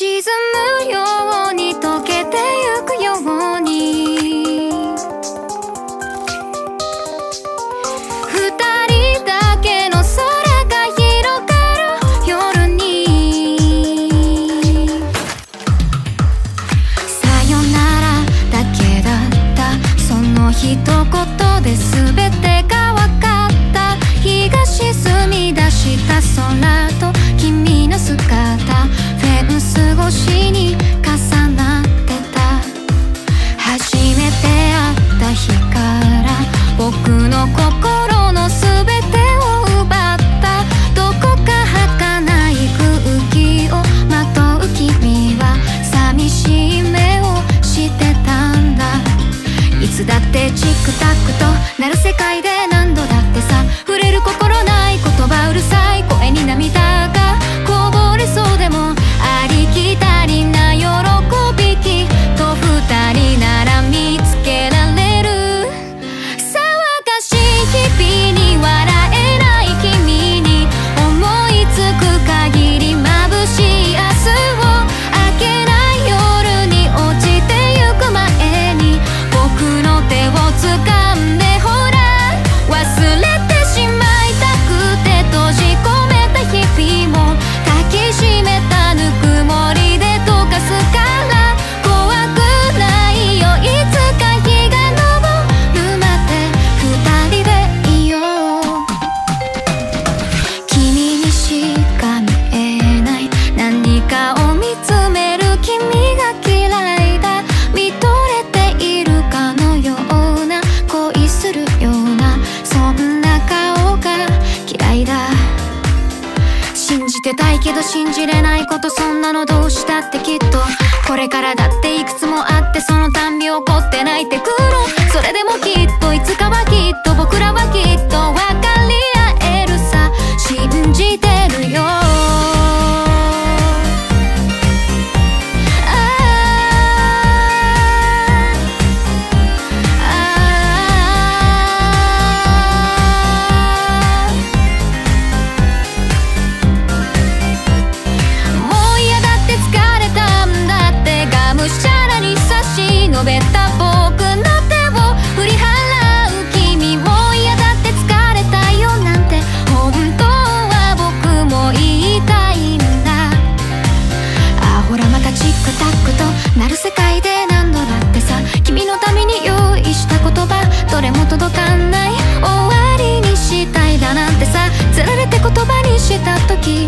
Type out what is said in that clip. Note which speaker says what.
Speaker 1: 沈むように溶けてゆくように。二人だけの空が広がる夜に。さよならだけだった。その一言で全てが分かった。日が沈み出した空。クタクとなる世界でてたいけど信じれないことそんなのどうしたってきっと。これからだっていくつもあってそのたんび怒って泣いてくる。それでもきっといつかはきっと僕らはし伸べた僕の手を振り払う君も嫌だって疲れたよなんて本当は僕も言いたいんだ。あほらまたチックタックとなる世界で何度だってさ君のために用意した言葉どれも届かない。終わりにしたいだなんてさつられて言葉にした時